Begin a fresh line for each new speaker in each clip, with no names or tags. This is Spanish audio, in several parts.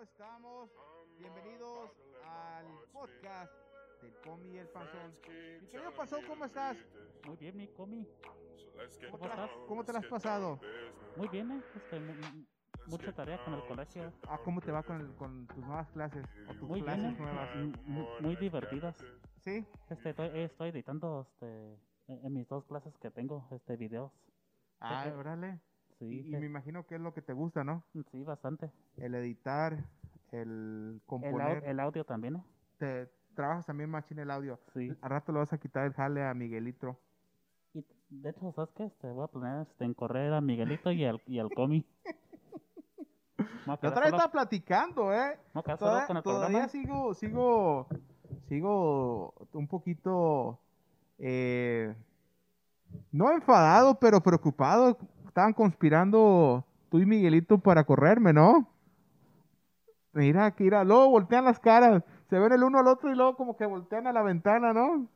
¿cómo estamos? Bienvenidos al podcast del Comi y el Panzón. Mi querido Panzón, ¿cómo estás?
Muy bien, mi comi.
¿Cómo
¿Cómo
te, la-
estás?
cómo te la has pasado?
Muy bien, eh. Este, mu- mu- mucha tarea con el colegio.
Ah, ¿Cómo te va con, el- con tus nuevas clases? ¿O tus
Muy bien,
clases
eh.
nuevas?
Muy divertidas.
¿Sí?
Este, estoy, estoy editando este, en mis dos clases que tengo, este, videos.
Ah,
eh.
órale.
Sí,
Y, y me imagino que es lo que te gusta, ¿no?
sí, bastante.
El editar, el
El, au-
componer.
el audio también, eh.
Te trabajas también machine el audio.
Sí.
Al rato le vas a quitar el jale a Miguelito.
Y de hecho, ¿sabes qué? Este, voy a planear este, en correr a Miguelito y al, y al comi.
La otra vez estaba platicando, ¿eh?
me voy a quedar solo
Toda-
con el
todavía sigo, sigo, sigo un poquito, eh, no enfadado, pero preocupado. Estaban conspirando tú y Miguelito para correrme, ¿no? Mira, que mira, luego voltean las caras, se ven el uno al otro y luego como que voltean a la ventana, ¿no?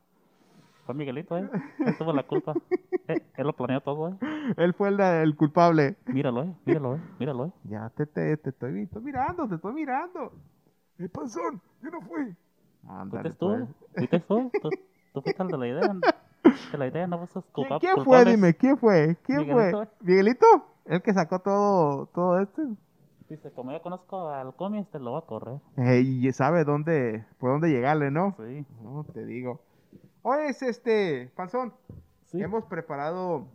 Fue Miguelito, eh. Él tuvo la culpa. Eh, él lo planeó todo, eh.
Él fue el, el culpable.
Míralo, eh. Míralo, eh. Míralo, eh.
Ya te, te, te estoy, estoy mirando, te estoy mirando. El panzón, yo no fui. Ándale,
¿Fuiste tú?
pues.
¿Fuiste tú? ¿Tú, tú fuiste el de la idea. De la idea no buscas
¿Quién, quién fue? Dime, ¿quién fue? ¿Quién
Miguelito,
fue? ¿Miguelito? El que sacó todo, todo esto.
Dice, como yo conozco al comi, este lo va a correr.
Eh, y sabe dónde, por dónde llegarle, ¿no?
Sí.
No, te digo. Oye, es este, Panzón,
Sí.
hemos preparado,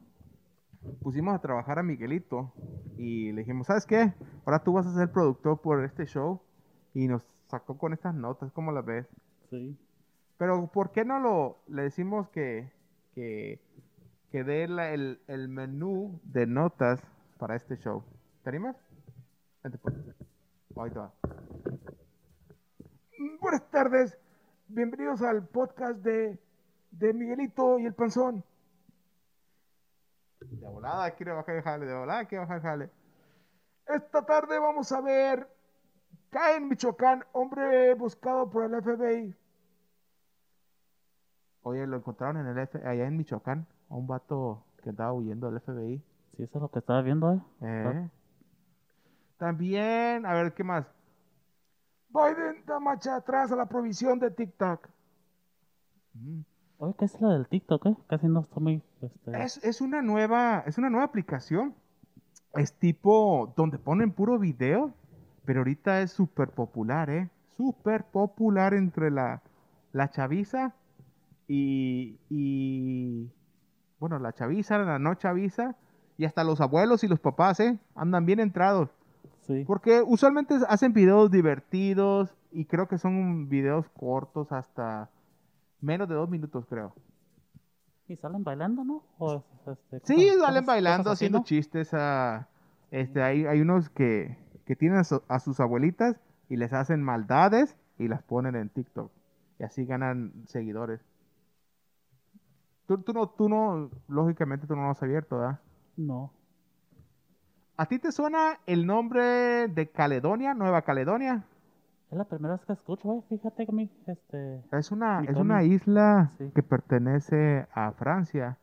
pusimos a trabajar a Miguelito y le dijimos, ¿sabes qué? Ahora tú vas a ser productor por este show y nos sacó con estas notas, ¿cómo las ves?
Sí.
Pero ¿por qué no lo le decimos que que, que dé la- el, el menú de notas para este show? ¿Te animas? Vente, pues. Ahí te va. Buenas tardes. Bienvenidos al podcast de, de Miguelito y el Panzón. De volada quiere bajar el jale, de volada quiere bajar el jale. Esta tarde vamos a ver Cae en Michoacán, hombre buscado por el FBI. Oye, lo encontraron en el F allá en Michoacán, a un vato que andaba huyendo del FBI.
Sí, eso es lo que estaba viendo, eh.
Eh. También, a ver, ¿qué más? Biden da marcha atrás a la provisión de TikTok. Mm.
Oye, ¿qué es la del TikTok, eh? Casi no estoy muy... Este...
Es, es una nueva, es una nueva aplicación. Es tipo donde ponen puro video, pero ahorita es súper popular, ¿eh? Súper popular entre la, la chaviza y, y, bueno, la chaviza, la no chaviza, y hasta los abuelos y los papás, ¿eh? Andan bien entrados.
Sí.
Porque usualmente hacen videos divertidos y creo que son videos cortos hasta menos de dos minutos, creo.
¿Y salen bailando, no? O, este,
Sí, salen bailando,
así,
haciendo
¿no?
chistes. A, este, hay, hay unos que, que tienen a, su- a sus abuelitas y les hacen maldades y las ponen en TikTok. Y así ganan seguidores. Tú, tú no, tú no, lógicamente tú no lo has abierto, ¿verdad?
No.
¿A ti te suena el nombre de Caledonia, Nueva Caledonia?
Es la primera vez que escucho, eh. Fíjate que mi... Este...
Es una,
Mi
es una isla
Sí.
que pertenece a Francia.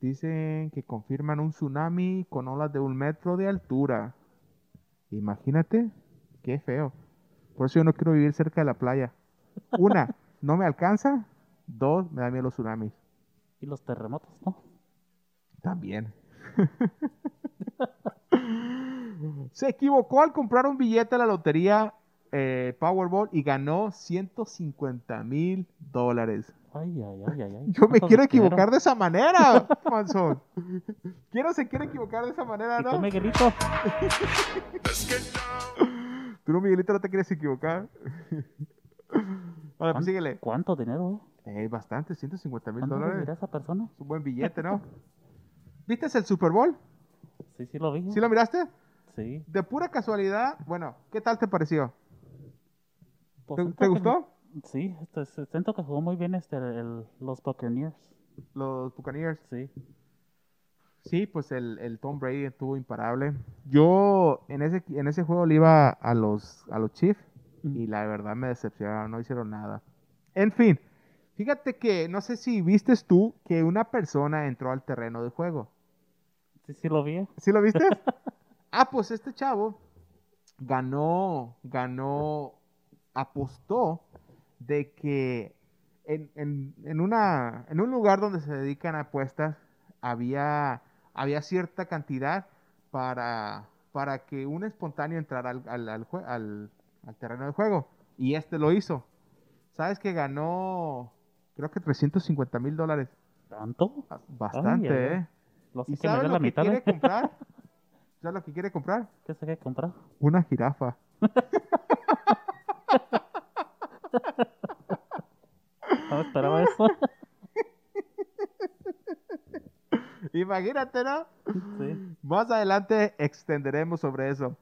Dicen que confirman un tsunami con olas de un metro de altura. Imagínate, qué feo. Por eso yo no quiero vivir cerca de la playa. Una, no me alcanza. Dos, me da miedo los tsunamis.
Y los terremotos, ¿no?
También. Se equivocó al comprar un billete de la lotería eh, Powerball y ganó 150 mil dólares.
Ay, ay, ay, ay, ay.
Yo me
¿Cuánto
quiero
dinero?
equivocar de esa manera, Manson. Quiero se quiere equivocar de esa manera,
¿Y tú,
¿no?
Miguelito?
Tú, no, Miguelito, no te quieres equivocar. Vale, pues
¿Cuán-
síguele.
¿Cuánto dinero, eh?
Eh, bastante, 150 mil
¿Cuánto
dólares.
vivirá esa persona?
Es un buen billete, ¿no? ¿Viste el Super Bowl?
Sí, sí lo vi.
¿Sí lo miraste?
Sí.
De pura casualidad, bueno, ¿qué tal te pareció?
Pues
¿Te,
que-
gustó?
Sí, este, siento que jugó muy bien este, el, los Buccaneers.
Los Buccaneers.
Sí.
Sí, pues el, el Tom Brady estuvo imparable. Yo en ese, en ese juego le iba a los, a los Chiefs y la verdad me decepcionaron, no hicieron nada. En fin, fíjate que no sé si vistes tú que una persona entró al terreno de juego.
Sí, sí lo vi.
¿Sí lo viste? ah, pues este chavo ganó, ganó, apostó de que en, en- en una, en un lugar donde se dedican a apuestas había, había cierta cantidad para, para que un espontáneo entrara al, al, al- al terreno de juego. Y este lo hizo. ¿Sabes que ganó, creo que 350 mil dólares?
¿Tanto?
Bastante,
Ay.
¿eh?
Lo sé
¿Y
que me
sabes
dio
lo
la
que
mitad.
quiere
¿eh?
comprar? ¿Sabes lo que quiere comprar?
¿Qué se que comprar?
Una jirafa.
No esperaba eso.
Imagínate, ¿no?
sí.
Más adelante extenderemos sobre eso.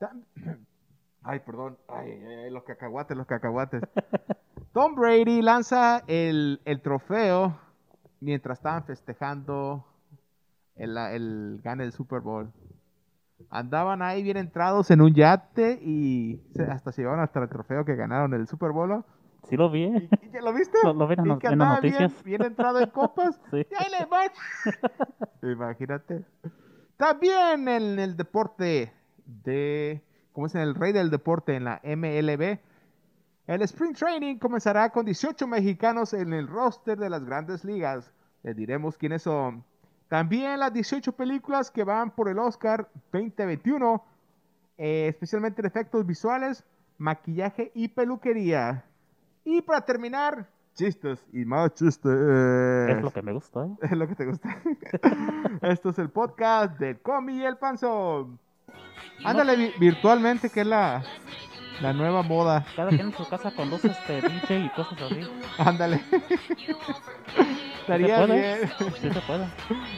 Ay, perdón. Ay, ay, ay, los cacahuates, los cacahuates. Tom Brady lanza el, el trofeo mientras estaban festejando el, el gane del Super Bowl. Andaban ahí bien entrados en un yate y hasta se llevaron hasta el trofeo que ganaron el Super Bowl.
Sí lo vi.
¿Y,
¿eh?
y ya lo viste?
Lo- lo vi en
Y
no- en las
andaba bien,
noticias.
bien entrado en copas.
Sí.
Y ahí le va. Imagínate. También en el deporte de, ¿cómo es? En el rey del deporte en la MLB. El Spring Training comenzará con 18 mexicanos en el roster de las grandes ligas. Les diremos quiénes son. También las 18 películas que van por el Oscar 2021, eh, especialmente en efectos visuales, maquillaje y peluquería. Y para terminar, chistes y más chistes.
Es lo que me gusta, ¿eh?
Es lo que te gusta. Esto es el podcast del Comi y el Panzón. Ándale vi- virtualmente, que es la, la nueva moda.
Cada quien en su casa con luces de DJ y cosas así.
Ándale.
¿Sí se
Estaría
puede?
bien.
Sí se puede.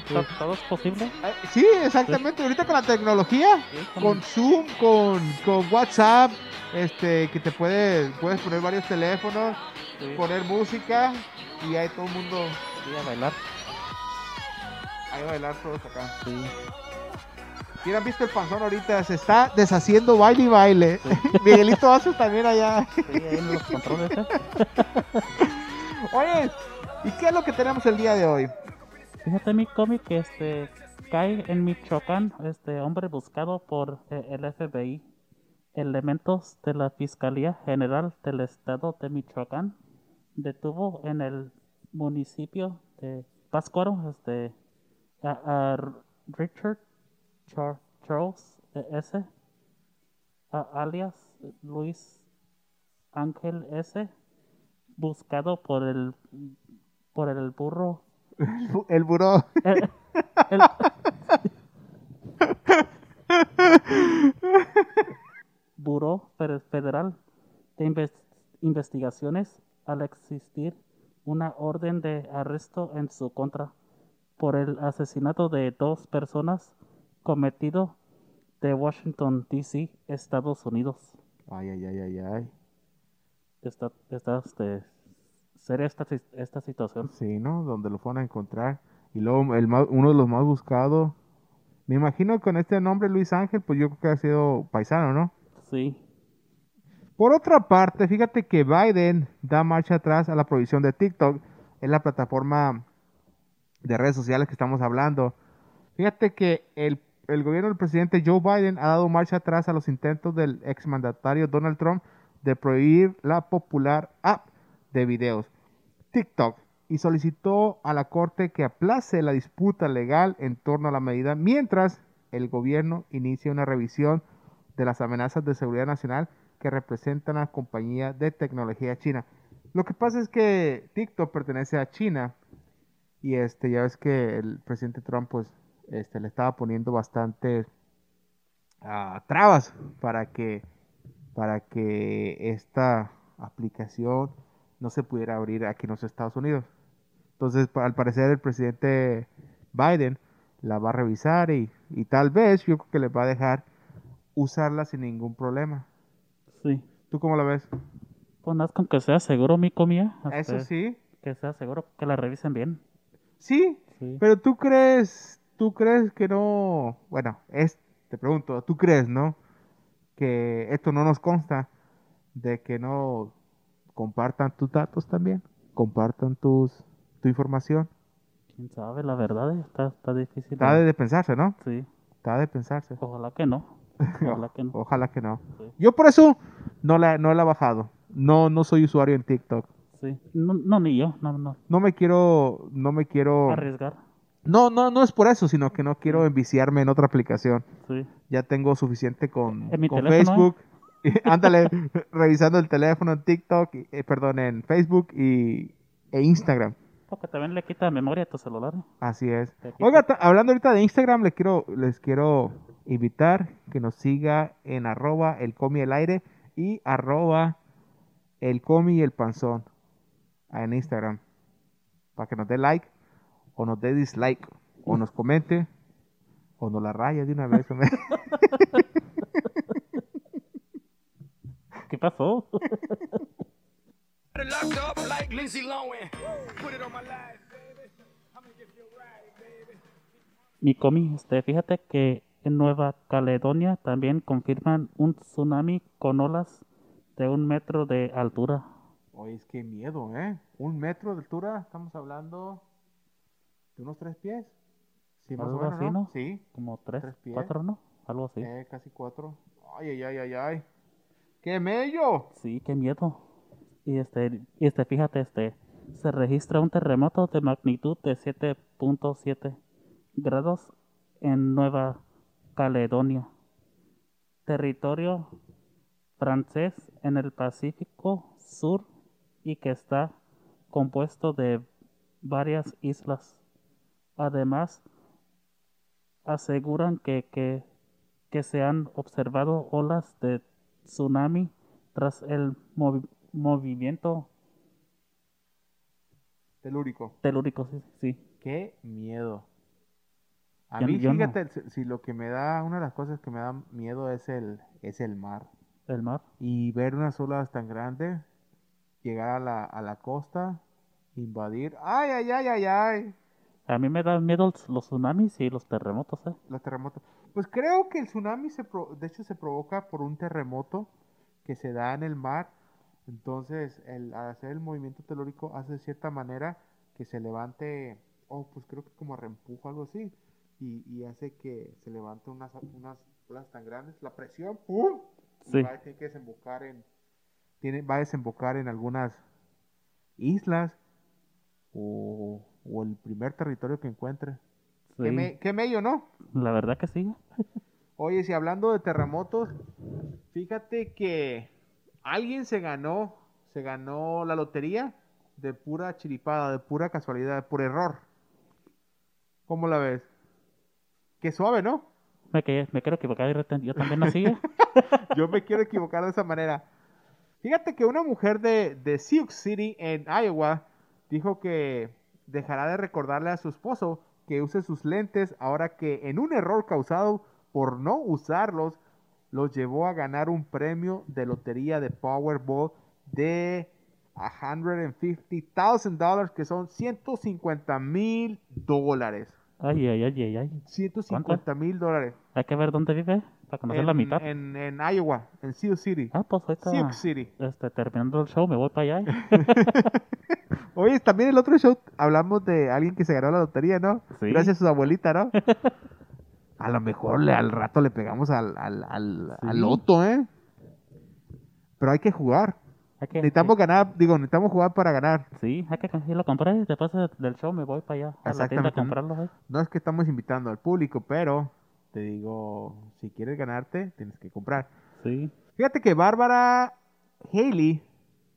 ¿To- ¿Todo es posible?
Sí, exactamente. Ahorita con la tecnología,
Sí,
con Zoom, con, con WhatsApp, este, que te puedes, puedes poner varios teléfonos, poner música y ahí todo el mundo,
sí, a bailar.
Ahí va a bailar todos acá.
Sí.
Si han visto el panzón ahorita, se está deshaciendo baile y baile. Miguelito hace también allá.
Sí, ahí en los controles, ¿eh?
Oye, ¿y qué es lo que tenemos el día de hoy?
Fíjate mi cómic que este cae en Michoacán, este hombre buscado por eh, el FBI. Elementos de la Fiscalía General del Estado de Michoacán detuvo en el municipio de Pátzcuaro este, a, a Richard Char- Charles eh, S. a- alias Luis Ángel S. buscado por el por el burro
El buró.
el- el- Buró Fe- Federal de Inves- Investigaciones al existir una orden de arresto en su contra por el asesinato de dos personas cometido de Washington, D.C., Estados Unidos.
Ay, ay, ay, ay, ay.
Está, está este, seria esta, esta situación.
Sí, ¿no? Donde lo fueron a encontrar. Y luego el más- uno de los más buscados. Me imagino con este nombre Luis Ángel, pues yo creo que ha sido paisano, ¿no?
Sí,
Por otra parte, fíjate que Biden da marcha atrás a la prohibición de TikTok. Es la plataforma de redes sociales que estamos hablando. Fíjate que el, el gobierno del presidente Joe Biden ha dado marcha atrás a los intentos del exmandatario Donald Trump de prohibir la popular app de videos TikTok y solicitó a la corte que aplace la disputa legal en torno a la medida mientras el gobierno inicia una revisión de las amenazas de seguridad nacional que representan a la compañía de tecnología china. Lo que pasa es que TikTok pertenece a China y este ya ves que el presidente Trump pues este le estaba poniendo bastantes ah, trabas para que para que esta aplicación no se pudiera abrir aquí en los Estados Unidos. Entonces, al parecer el presidente Biden la va a revisar y, y tal vez yo creo que le va a dejar usarla sin ningún problema.
sí.
¿Tú cómo la ves?
Pues nada, con que sea seguro mi comida.
Eso sí.
Que sea seguro, que la revisen bien.
Sí,
Sí.
pero tú crees, tú crees que no, bueno, es, te pregunto, tú crees, ¿no? Que esto no nos consta de que no compartan tus datos también, compartan tus, tu información.
Quién sabe, la verdad eh, está, está difícil.
Está de, de pensarse, ¿no?
Sí,
Está de pensarse.
ojalá que no. Ojalá que no.
Ojalá que no.
Sí.
Yo por eso no la, no la he bajado. No, no soy usuario en TikTok.
Sí. No, no, ni yo. No, no.
No me quiero, no me quiero.
Arriesgar.
No, no, no es por eso, sino que no quiero enviciarme en otra aplicación.
Sí.
Ya tengo suficiente con,
En mi
con Facebook. Ándale, revisando el teléfono en TikTok, y- eh, perdón, en Facebook y, e Instagram.
Porque también le quita memoria a tu celular.
Así es. Oiga, hablando ahorita de Instagram, les quiero, les quiero invitar que nos siga en arroba el comi el aire y arroba el comi y el panzón en Instagram. Para que nos dé like o nos dé dislike o nos comente o nos la raya de una vez.
¿Qué pasó? Mi comi, este, fíjate que en Nueva Caledonia también confirman un tsunami con olas de un metro de altura.
Oye, es que miedo, ¿eh? Un metro de altura, estamos hablando de unos tres pies. Sí, más o menos,
así,
¿no?
¿no?
Sí.
Como tres,
Tres pies.
cuatro, ¿no? Algo así.
Eh, casi cuatro. Ay, ay, ay, ay, ay. ¡Qué mello!
Sí, qué miedo. Y este, y este, fíjate, este, se registra un terremoto de magnitud de 7.7 grados en Nueva Caledonia, territorio francés en el Pacífico Sur y que está compuesto de varias islas. Además, aseguran que, que, que se han observado olas de tsunami tras el movi- movimiento
Telúrico.
telúrico. Sí, sí.
¡Qué miedo! A
Ya-
mí,
no.
fíjate, si, si lo que me da, una de las cosas que me da miedo es el, es el mar.
el mar.
Y ver unas olas tan grandes, llegar a la, a la costa, invadir. ¡Ay, ay, ay, ay, ay!
A mí me dan miedo los- tsunamis y los terremotos, ¿eh?
Los terremotos. Pues creo que el tsunami, se pro- de hecho, se provoca por un terremoto que se da en el mar. Entonces, el, al hacer el movimiento telúrico hace de cierta manera que se levante, oh, pues creo que como reempujo, algo así. Y, y hace que se levante unas, unas olas tan grandes. La presión, ¡pum! y
Sí.
va a tener que desembocar en, tiene, va a desembocar en algunas islas o, o el primer territorio que encuentre. Qué, me- qué mello, ¿no?
la verdad que sí.
Oye, si hablando de terremotos, fíjate que alguien se ganó, se ganó la lotería de pura chiripada, de pura casualidad, por error. ¿Cómo la ves? Qué suave, ¿no?
Me, me quiero equivocar yo también así.
Yo me quiero equivocar de esa manera. Fíjate que una mujer de, Sioux City, en Iowa, dijo que dejará de recordarle a su esposo que use sus lentes ahora que en un error causado por no usarlos, los llevó a ganar un premio de lotería de Powerball de $150,000, que son 150 mil dólares.
Ay, ay, ay, ay, ay.
150 mil dólares.
Hay que ver dónde vive para conocer la mitad.
en, en Iowa, en Sioux City.
Ah, pues ahorita,
Sioux City.
este, terminando el show, me voy para allá.
Oye, también el otro show hablamos de alguien que se ganó la lotería, ¿no?
Sí.
Gracias a su abuelita, ¿no? A lo mejor le- al rato le pegamos al, al, al, al loto, ¿eh? Pero hay que jugar.
Que,
Necesitamos ganar, digo, necesitamos jugar para ganar.
Sí, hay que yo lo compré. Después de- del show me voy para allá a la tienda a
Exactamente.
comprarlo. ¿eh?
No es que estamos invitando al público, pero te digo, si quieres ganarte, tienes que comprar.
Sí.
Fíjate que Bárbara Haley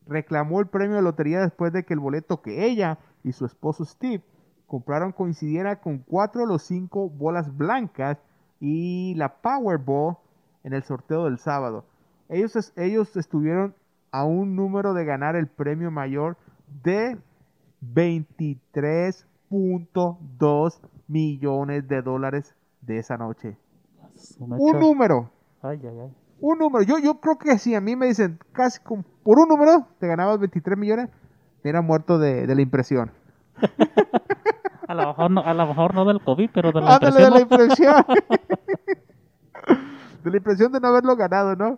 reclamó el premio de lotería después de que el boleto que ella y su esposo Steve compraron coincidiera con cuatro de los cinco bolas blancas y la Powerball en el sorteo del sábado. Ellos, ellos estuvieron a un número de ganar el premio mayor de 23.2 millones de dólares de esa noche. Un número.
Ay, ay, ay.
Un número. Yo, yo creo que si a mí me dicen casi con- por un número te ganabas 23 millones, me hubiera muerto de, de la impresión.
A lo mejor no, a lo mejor no del COVID, pero de la
Ándale, de la
impresión.
de la impresión de no haberlo ganado, ¿no?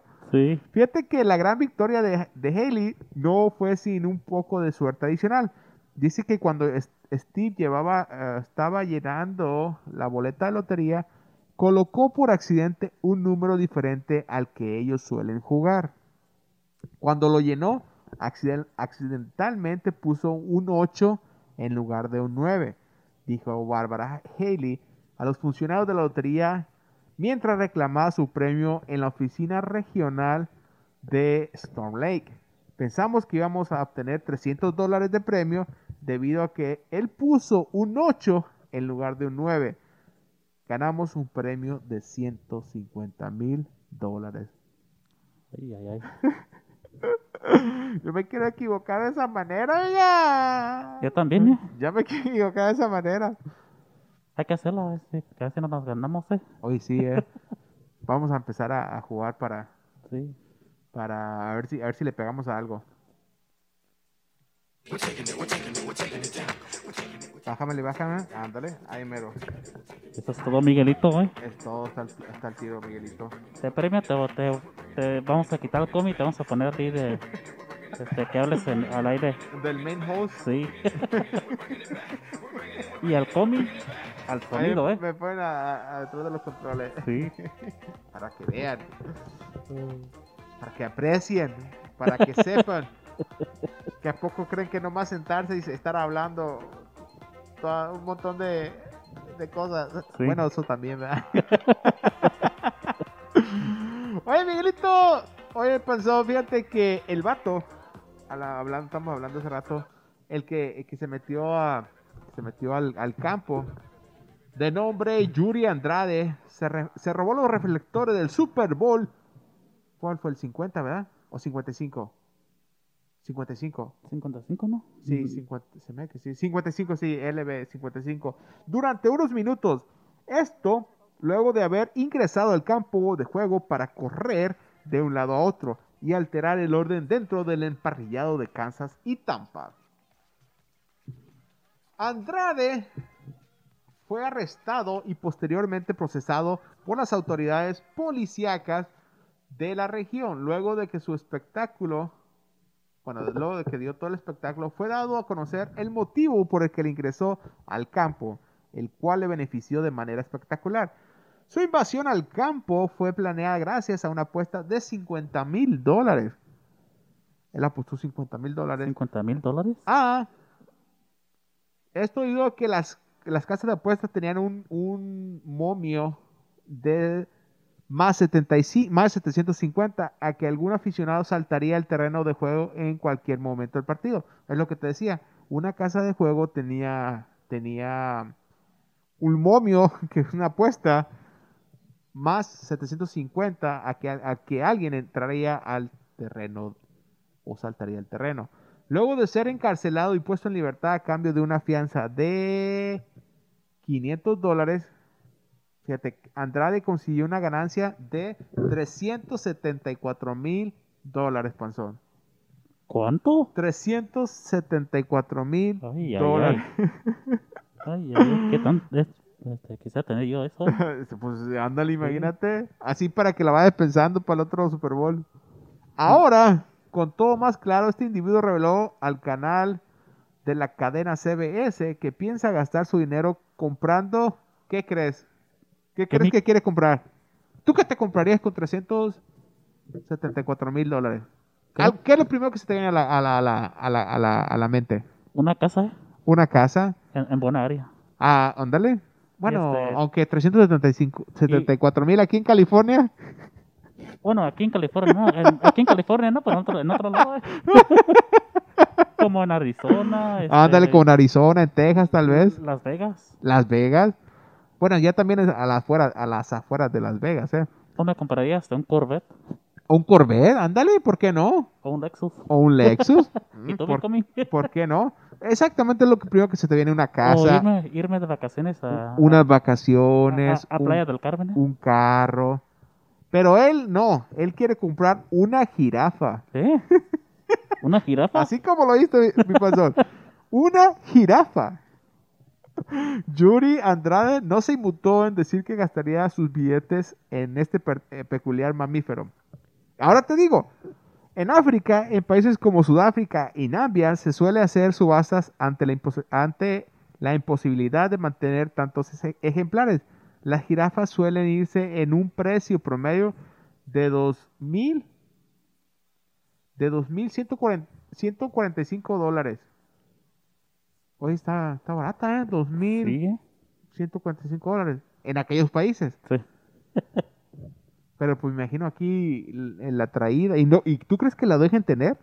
Fíjate que la gran victoria de, de Haley no fue sin un poco de suerte adicional. Dice que cuando Steve llevaba, eh, estaba llenando la boleta de lotería, colocó por accidente un número diferente al que ellos suelen jugar. Cuando lo llenó, accident- accidentalmente puso un 8 en lugar de un 9, dijo Barbara Haley a los funcionarios de la lotería mientras reclamaba su premio en la oficina regional de Storm Lake. Pensamos que íbamos a obtener 300 dólares de premio debido a que él puso un 8 en lugar de un 9. Ganamos un premio de 150 mil dólares.
Ay, ay, ay.
Yo me quiero equivocar de esa manera, ya.
Yo también, ¿eh?
Ya me quiero equivocar de esa manera.
Hay que hacerlo, a ver si, a ver si no nos ganamos, ¿eh?
Hoy sí, eh. Vamos a empezar a, a jugar para,
Sí.
para a ver si a ver si le pegamos a algo. Bájamele, bájame. Ándale, ahí mero.
Eso es todo, Miguelito, ¿eh?
Es todo, está, el- está el tiro, Miguelito.
Te premio, te, te, te vamos a quitar el cómic y te vamos a poner a ti de... Este, que hables en- al aire.
Del main host.
Sí. y al cómic, al
Ahí
sonido, ¿eh?
Me ponen a, a- detrás de los controles.
Sí.
Para que vean. Para que aprecien. Para que sepan. Que a poco creen que nomás sentarse y estar hablando toda- un montón de, de cosas.
Sí.
Bueno, eso también, ¿verdad? Oye, Miguelito. Oye, pensó, fíjate que el vato, a la- hablando, estamos hablando hace rato, el que, el que se metió a se metió al, al campo, de nombre Yuri Andrade, se, re- se robó los reflectores del Super Bowl. ¿Cuál fue el 50, verdad? ¿O 55? 55.
55, ¿no?
Sí, 50, se me sí. 55, sí, LB 55. Durante unos minutos. Esto luego de haber ingresado al campo de juego para correr de un lado a otro y alterar el orden dentro del emparrillado de Kansas y Tampa. Andrade fue arrestado y posteriormente procesado por las autoridades policíacas de la región luego de que su espectáculo bueno, luego de que dio todo el espectáculo, fue dado a conocer el motivo por el que le ingresó al campo, el cual le benefició de manera espectacular. Su invasión al campo fue planeada gracias a una apuesta de 50 mil dólares. Él apostó 50 mil dólares
50 mil dólares.
Ah, esto debido a que las, las casas de apuestas tenían un, un momio de más, 75, más 750 a que algún aficionado saltaría el terreno de juego en cualquier momento del partido. Es lo que te decía, una casa de juego tenía, tenía un momio, que es una apuesta, más 750 a que, a que alguien entraría al terreno o saltaría el terreno. Luego de ser encarcelado y puesto en libertad a cambio de una fianza de 500 dólares, fíjate, Andrade consiguió una ganancia de 374 mil dólares, Panzón.
¿Cuánto?
374 mil dólares.
Ay, ay, ay, ¿qué tan? es- Este, quisiera tener yo eso.
pues ándale, imagínate. Así para que la vayas pensando para el otro Super Bowl. Ahora, con todo más claro, este individuo reveló al canal de la cadena CBS que piensa gastar su dinero comprando. ¿Qué crees? ¿Qué crees
mi-
que quiere comprar? ¿Tú qué te comprarías con 374 mil dólares?
¿Qué?
Al- ¿Qué es lo primero que se te viene a la, a la, a la, a la, a la, a la mente?
Una casa.
¿Una casa?
en, en buena área.
Ah, ándale. Bueno,
Este-
aunque 375, 74 mil aquí en California.
Bueno, aquí en California, no. en- aquí en California, no, pero en otro, en otro lado. ¿eh? Como en Arizona. este,
Ándale con Arizona, en Texas tal vez.
Las Vegas.
Las Vegas. Bueno, ya también es a las afueras, a las afueras de Las Vegas, ¿eh?
Me compraría hasta un Corvette
Un Corvette, ándale, ¿por qué no?
o un Lexus.
O un Lexus.
¿Y
¿Por, por qué no? Exactamente lo que primero que se te viene una
O
casa,
irme, irme de vacaciones a,
unas vacaciones,
a- Playa del Carmen. ¿eh?
un carro. Pero él no, él quiere comprar una jirafa.
¿Eh? ¿Una jirafa?
Así como lo viste, mi pastor. Una jirafa. Yuri Andrade no se inmutó en decir que gastaría sus billetes en este eh, peculiar mamífero. Ahora te digo, en África, en países como Sudáfrica y Namibia, se suele hacer subastas ante la, impos- ante la imposibilidad de mantener tantos ejemplares. las jirafas suelen irse en un precio promedio de 2000 de 2140 145 dólares. Hoy está, está barata, ¿eh? 2145
Sí,
dólares en aquellos países.
sí.
Pero pues me imagino aquí en la traída. ¿Y, no, ¿Y tú crees que la dejen tener?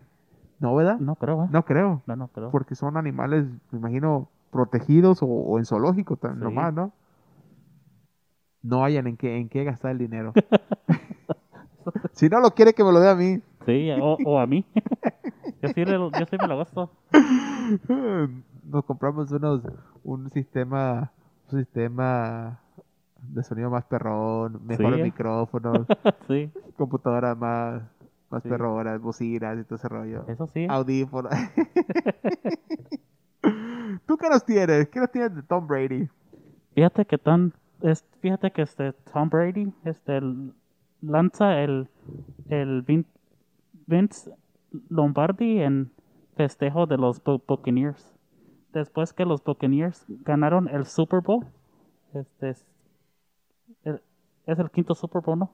No, ¿verdad?
No creo, ¿eh?
No creo.
No, no creo.
Porque son animales, me imagino, protegidos o, o en zoológico tan
Sí.
nomás, ¿no? No hayan en qué, en qué gastar el dinero. si no lo quiere, que me lo dé a mí.
Sí, o, o a mí. yo, sí, le- yo sí me lo gasto.
Nos compramos unos, un sistema, un sistema de sonido más perrón, mejores
¿eh?
micrófonos,
sí,
computadoras más, más
Sí.
perronas, bocinas y todo ese rollo.
eso sí.
Audífonos. ¿Tú qué nos tienes? ¿Qué nos tienes de Tom Brady?
Fíjate que tan, es, fíjate que este Tom Brady este lanza el el Vin- Vince Lombardi en festejo de los Bu- Buccaneers. Después que los Buccaneers ganaron el Super Bowl, este es el, quinto Super Bowl, ¿no?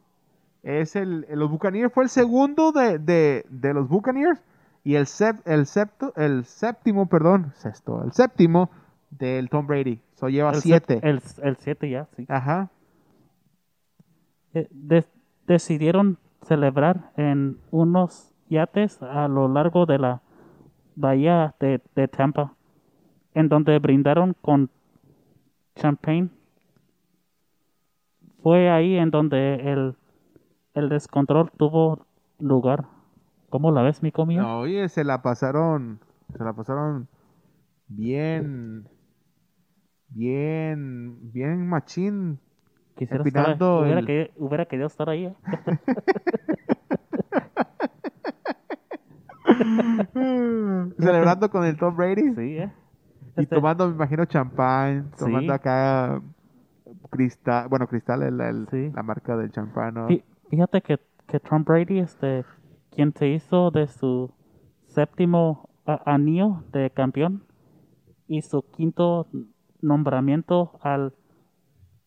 Es el, el- los Buccaneers fue el segundo de, de, de los Buccaneers y el, sep- el, septo, el séptimo, perdón, sexto, el séptimo del Tom Brady. So lleva
El
siete.
set- El, el siete ya, sí.
Ajá.
Eh, de- decidieron celebrar en unos yates a lo largo de la bahía de, de Tampa, en donde brindaron con champagne. Fue ahí en donde el, el descontrol tuvo lugar. ¿Cómo la ves, mi comida?
Oye, se la pasaron, se la pasaron bien, bien, bien machín.
Quisiera estar, hubiera,
el-
querido, hubiera querido estar ahí. ¿eh?
Celebrando con el Tom Brady.
Sí, ¿eh?
Y
Este,
tomando, me imagino, champán,
Sí.
tomando acá cristal, bueno, cristal es la, el-
Sí.
la marca del champán, ¿no?
Fí- Fíjate que, que Tom Brady, este, quien se hizo de su séptimo anillo de campeón y su quinto nombramiento al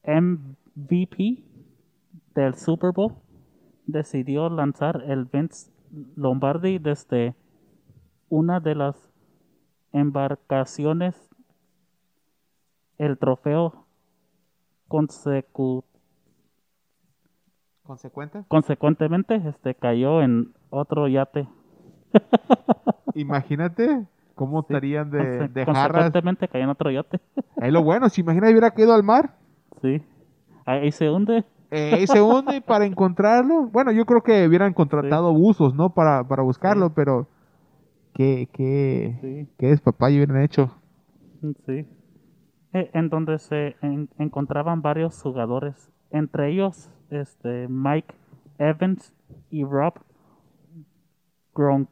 MVP del Super Bowl, decidió lanzar el Vince Lombardi desde una de las embarcaciones, el trofeo consecu-
¿Consecuente?
consecuentemente este cayó en otro yate
Imagínate cómo estarían de, de jarras.
consecuentemente cayó en otro yate
Es lo bueno, si imagina hubiera caído al mar.
sí ahí se hunde
Eh, y se hunde para encontrarlo. Bueno, yo creo que hubieran contratado buzos, ¿no? Para, para buscarlo,
Sí.
pero qué, qué, qué despapalle hubieran hecho.
sí Eh, en donde se en- encontraban varios jugadores entre ellos este Mike Evans y Rob Gron-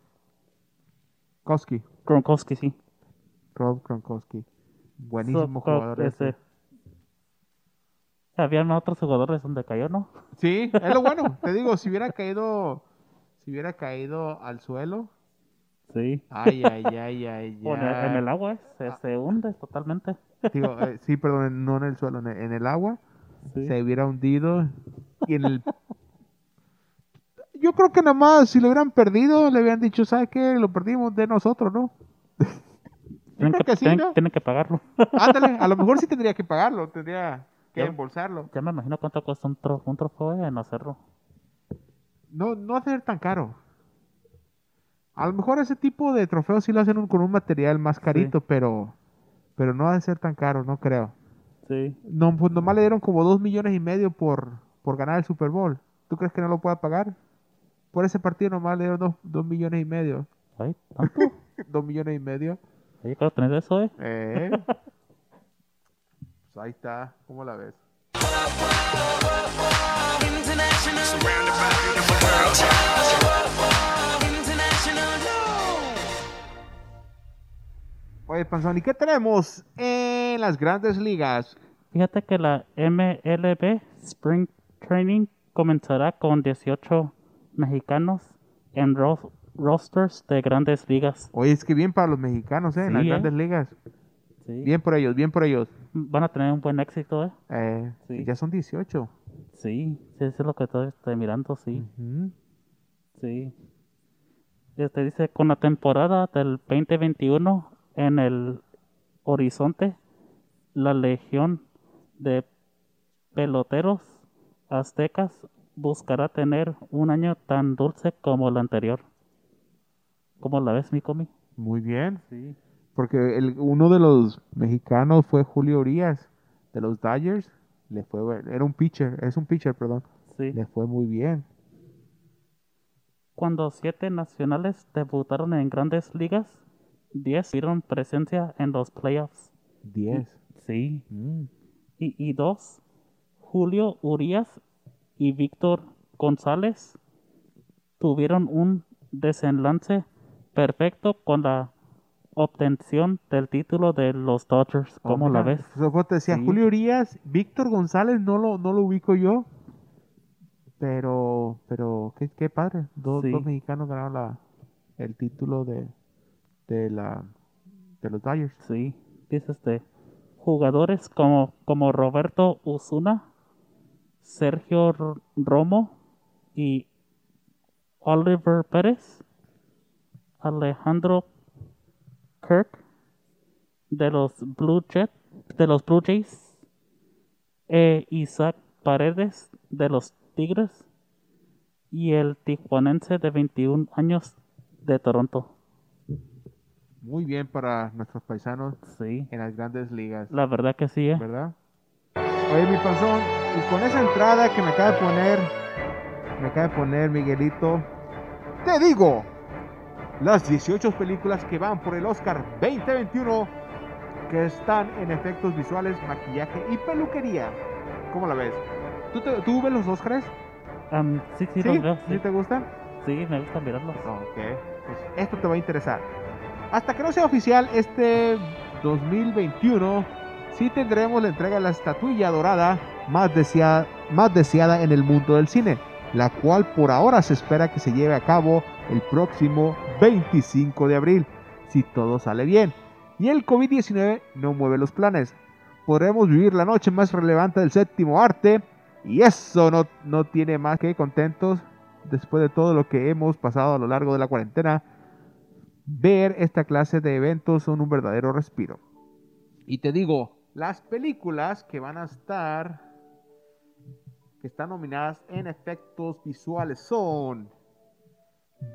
Koski,
Gronkowski sí
Rob Gronkowski. Buenísimo
So,
jugador ese.
este, habían otros jugadores donde cayó no
Sí, es lo bueno. Te digo, si hubiera caído, si hubiera caído al suelo.
sí
Ay, ay, ay, ay,
en, el, en
ay.
el agua se, se hunde totalmente
Digo, eh, sí, perdón, no en el suelo, en el, en el agua.
sí.
Se hubiera hundido. Y en el. Yo creo que nada más, si lo hubieran perdido, le habían dicho, ¿sabes qué? Lo perdimos de nosotros, ¿no?
Tienen que,
que sí,
tienen,
¿no?
tienen que pagarlo.
Ándale, a lo mejor sí tendría que pagarlo, tendría que
Ya.
embolsarlo.
ya me imagino cuánto cuesta un, tro- un trofeo en hacerlo.
No, no hacer tan caro. A lo mejor ese tipo de trofeos sí lo hacen un- con un material más carito, pero pero no ha de ser tan caro, no creo.
Sí.
No, pues nomás le dieron como dos millones y medio por, por ganar el Super Bowl. ¿Tú crees que no lo pueda pagar? Por ese partido nomás le dieron dos, dos millones y medio.
Ay, tanto.
dos millones y medio.
Oye, quiero tener eso, eh.
Eh. pues ahí está. ¿Cómo la ves? Oye, Panzón, ¿y qué tenemos en las grandes ligas?
Fíjate que la MLB Spring Training comenzará con 18 mexicanos en ro- rosters de grandes ligas.
Oye, es que bien para los mexicanos, ¿eh? En las
¿eh?
grandes ligas.
Sí.
Bien por ellos, bien por ellos.
van a tener un buen éxito, ¿eh?
Eh,
Sí.
Ya son 18.
Sí, sí, eso es lo que estoy, estoy mirando, sí,
Ujú.
sí. Este dice, con la temporada del 2021 en el horizonte, la legión de peloteros aztecas buscará tener un año tan dulce como el anterior. ¿Cómo la ves, mi comi?
Muy bien.
Sí.
Porque el, uno de los mexicanos fue Julio Urias, de los Dodgers. Le fue, era un pitcher, es un pitcher, perdón.
Sí.
Le fue muy bien.
Cuando siete nacionales debutaron en grandes ligas, diez tuvieron presencia en los playoffs.
10.
Sí.
Mm.
Y, y dos, Julio Urias y Víctor González tuvieron un desenlace perfecto con la obtención del título de los Dodgers.
Oh,
¿Cómo la
mira,
ves?
te decía
Sí.
Julio Urias, Víctor González no lo, no lo ubico yo. Pero, pero, qué, qué padre. Dos,
Sí.
dos mexicanos ganaron la, el título de, de la de los Dodgers.
Sí, dice este. Jugadores como, como Roberto Usuna, Sergio Romo y Oliver Pérez, Alejandro Kirk de los Blue de los Blue Jays, e Isaac Paredes de los Tigres y el tijuanense de 21 años de Toronto.
Muy bien para nuestros paisanos
Sí,
en las grandes ligas.
la verdad que sí, ¿eh?
¿Verdad? Oye, mi panzón, y con esa entrada que me acaba de poner, me acaba de poner Miguelito, te digo, las 18 películas que van por el Oscar 2021 que están en efectos visuales, maquillaje y peluquería. ¿Cómo la ves? ¿Tú, te- tú ves los Oscars?
Am, sí, sí,
¿Sí?
los veo,
¿Sí
sí.
te gustan?
Sí, me gusta mirarlos.
Ok, pues esto te va a interesar. Hasta que no sea oficial, este 2021 sí tendremos la entrega de la estatuilla dorada más deseada, más deseada en el mundo del cine, la cual por ahora se espera que se lleve a cabo el próximo 25 de abril, si todo sale bien. Y el COVID-19 no mueve los planes. Podremos vivir la noche más relevante del séptimo arte y eso no, no tiene más que contentos después de todo lo que hemos pasado a lo largo de la cuarentena, ver esta clase de eventos son un verdadero respiro. Y te digo, las películas que van a estar, que están nominadas en efectos visuales son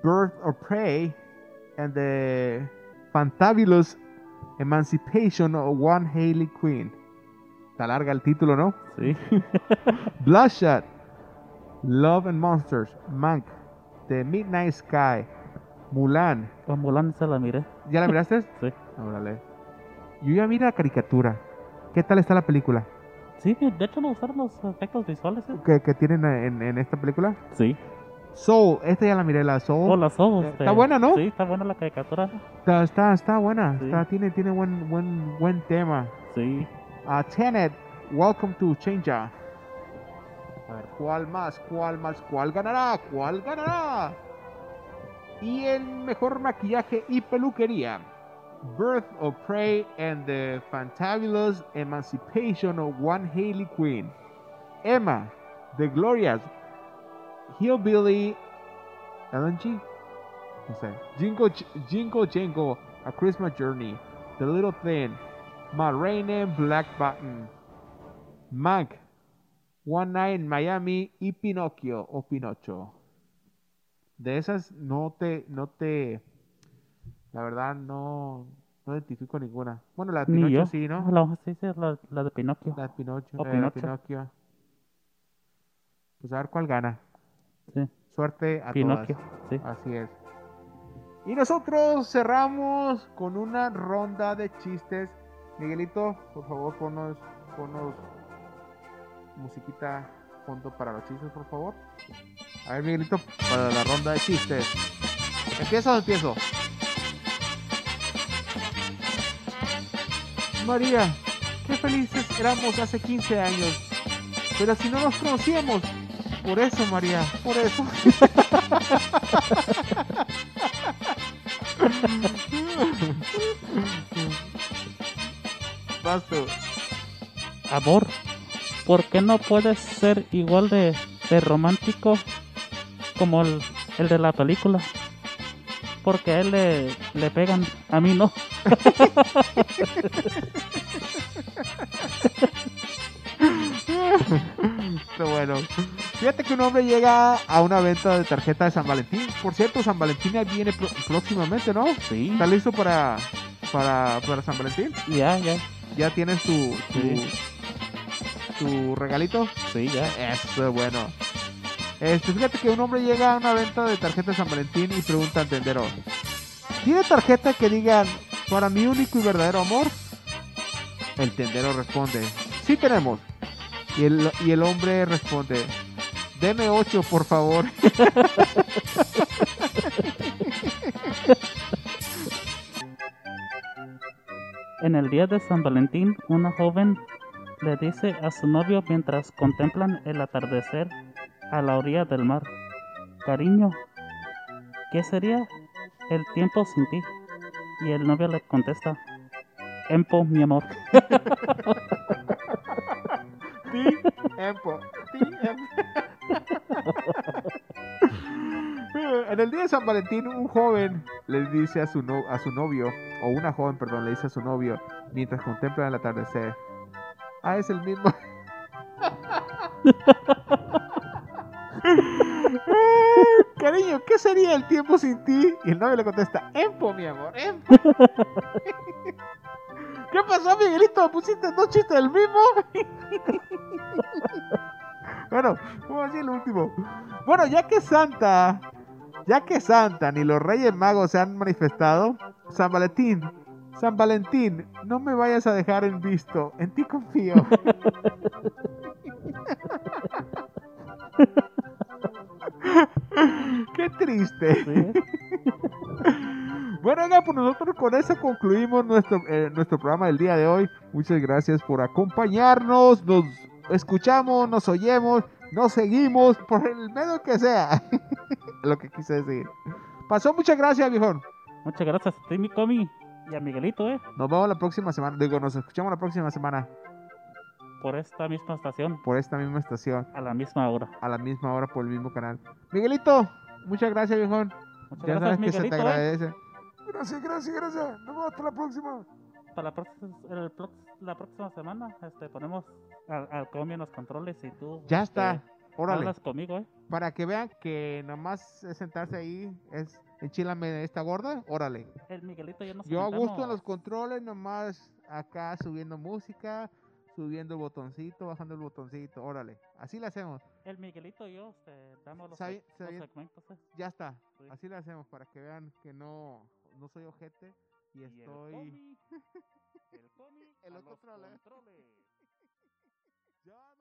Birth of Prey and the Fantabulous Emancipation of One Haley Quinn. Está larga el título, ¿no?
Sí.
Bloodshot, Love and Monsters, Mank, The Midnight Sky, Mulan.
Se la miré.
¿Ya la miraste?
Sí.
Órale. Yo ya mira la caricatura. ¿Qué tal está la película?
Sí, de hecho me gustaron los efectos visuales. ¿eh?
¿Que, que tienen en, en esta película?
Sí.
Soul, esta ya la miré, la Soul.
Oh, ojos.
Eh, está buena, ¿no?
Sí, está buena la caricatura.
Está, está, está buena,
Sí.
está- tiene, tiene buen, buen, buen tema.
Sí.
A Tenet, Welcome to Change. A ver, ¿cuál más? ¿Cuál más? ¿Cuál ganará? ¿Cuál ganará? Y el mejor maquillaje y peluquería. Birth of Prey and the Fantabulous Emancipation of One Haley Quinn. Emma, The Glorious, Hillbilly, Ellen G. No sé. Jingle, J- Jingle Jangle, A Christmas Journey, The Little Thing, Ma Rainey, Black Button, Mank, One Night in Miami y Pinocchio o Pinocho. De esas no te, no te, la verdad no, no identifico ninguna. Bueno, la de
Ni
Pinocho
yo.
sí, ¿no?
La, sí, sí, la, la de Pinocchio.
La de Pinocho,
O
eh,
Pinocho.
Pinocchio. Pues a ver cuál gana.
Sí.
Suerte a
Pinocchio.
todas.
Sí.
Así es. Y nosotros cerramos con una ronda de chistes. Miguelito, por favor, ponnos, ponnos musiquita fondo para los chistes, por favor. A ver, Miguelito, para la ronda de chistes. ¿Empiezo o empiezo? María, qué felices éramos hace 15 años. Pero si no nos conocíamos. Por eso, María, por eso. Vas tú.
amor, ¿por qué no puedes ser igual de, de romántico como el, el de la película? Porque a él le, le pegan, a mí no.
Está bueno. Fíjate que un hombre llega a una venta de tarjeta de San Valentín. Por cierto, San Valentín ya viene próximamente, ¿no?
Sí,
¿Estás listo para, para, para San Valentín?
ya, ya,
¿Ya tienes tu, tu,
Sí.
Tu regalito?
sí, ya.
Eso, bueno. Este, fíjate que un hombre llega a una venta de tarjeta de San Valentín y pregunta al tendero, ¿tiene tarjeta que digan para mi único y verdadero amor? El tendero responde, sí tenemos. Y el, y el hombre responde, deme ocho, por favor.
En el día de San Valentín, una joven le dice a su novio mientras contemplan el atardecer a la orilla del mar, cariño, ¿qué sería el tiempo sin ti? Y el novio le contesta, Empo, mi amor.
Tiempo, tiempo. En el día de San Valentín, un joven le dice a su, no- a su novio, o una joven, perdón, le dice a su novio, mientras contemplan el atardecer, ah, es el mismo. Cariño, ¿qué sería el tiempo sin ti? Y el novio le contesta, Empo, mi amor, Empo. ¿Qué pasó, Miguelito? ¿Pusiste dos chistes del mismo? bueno, vamos a el último. Bueno, ya que Santa, ya que Santa ni los Reyes Magos se han manifestado, San Valentín, San Valentín, no me vayas a dejar en visto, en ti confío. Qué triste.
Sí,
Bueno, oiga, pues nosotros con eso concluimos nuestro, eh, nuestro programa del día de hoy. Muchas gracias por acompañarnos. Nos escuchamos, nos oyemos, nos seguimos por el medio que sea. Lo que quise decir. Pasó, muchas gracias, viejón.
Muchas gracias a ti, mi comi, y a Miguelito, eh,
Nos vemos la próxima semana. Digo, nos escuchamos la próxima semana
por esta misma estación,
por esta misma estación,
a la misma hora.
a la misma hora por el mismo canal. Miguelito, muchas gracias, viejón.
Muchas
Ya
gracias,
sabes que se te
eh.
agradece. Gracias, gracias, gracias. Nos vemos hasta la próxima.
Para la, próxima- el la próxima semana, este, ponemos al, al en los controles y tú.
Ya
este,
está. Órale.
Hablas conmigo, eh.
Para que vean que nomás es sentarse ahí, es enchilame esta gorda, órale.
El Miguelito ya nos
Yo a gusto en los controles, nomás acá subiendo música, subiendo el botoncito, bajando el botoncito, órale. Así le hacemos,
El Miguelito y yo este, damos los, segmentos. eh.
ya está.
Sí.
Así le hacemos para que vean que no, no soy ojete y
Y el
estoy...
comi, el comi
El
a
otro
los
trole.
controles.
Barra-